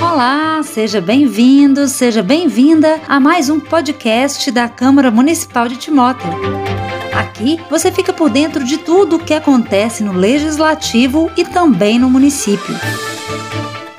Olá, seja bem-vindo, seja bem-vinda a mais um podcast da Câmara Municipal de Timóteo. Aqui você fica por dentro de tudo o que acontece no legislativo e também no município.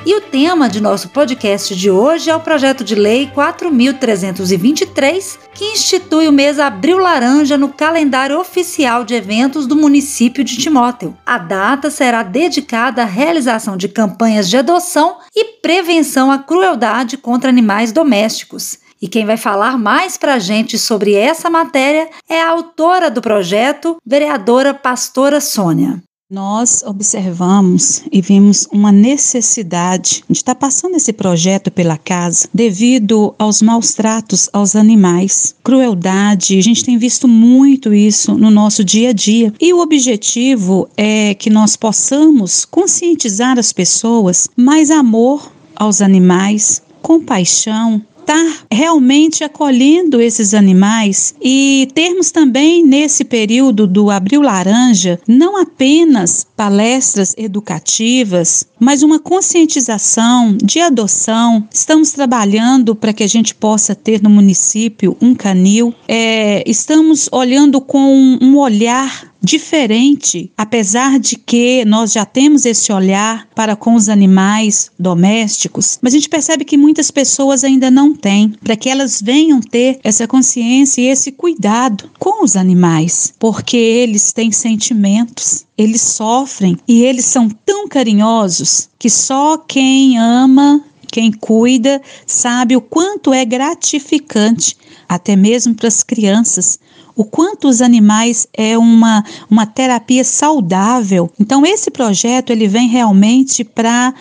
E o tema de nosso podcast de hoje é o projeto de lei 4323, que institui o mês Abril Laranja no calendário oficial de eventos do município de Timóteo. A data será dedicada à realização de campanhas de adoção e prevenção à crueldade contra animais domésticos. E quem vai falar mais para a gente sobre essa matéria é a autora do projeto, vereadora Pastora Sônia. Nós observamos e vimos uma necessidade de estar passando esse projeto pela casa devido aos maus tratos aos animais, crueldade. A gente tem visto muito isso no nosso dia a dia. E o objetivo é que nós possamos conscientizar as pessoas mais amor aos animais, compaixão, estar realmente acolhendo esses animais e termos também nesse período do Abril Laranja não apenas palestras educativas, mas uma conscientização de adoção. Estamos trabalhando para que a gente possa ter no município um canil. É, estamos olhando com um olhar diferente, apesar de que nós já temos esse olhar para com os animais domésticos, mas a gente percebe que muitas pessoas ainda não têm, para que elas venham ter essa consciência e esse cuidado com os animais, porque eles têm sentimentos, eles sofrem e eles são tão carinhosos que só quem ama quem cuida sabe o quanto é gratificante, até mesmo para as crianças, o quanto os animais é uma, uma terapia saudável. Então esse projeto ele vem realmente para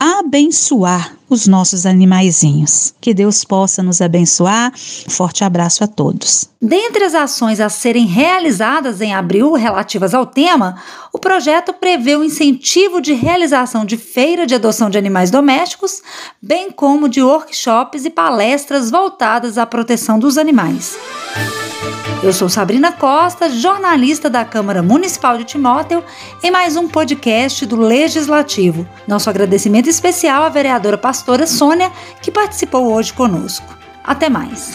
abençoar os nossos animaizinhos. Que Deus possa nos abençoar. forte abraço a todos. Dentre as ações a serem realizadas em abril relativas ao tema, o projeto prevê o incentivo de realização de feira de adoção de animais domésticos, bem como de workshops e palestras voltadas à proteção dos animais. Eu sou Sabrina Costa, jornalista da Câmara Municipal de Timóteo, em mais um podcast do Legislativo. Nosso agradecimento especial à vereadora pastora Sônia, que participou hoje conosco. Até mais.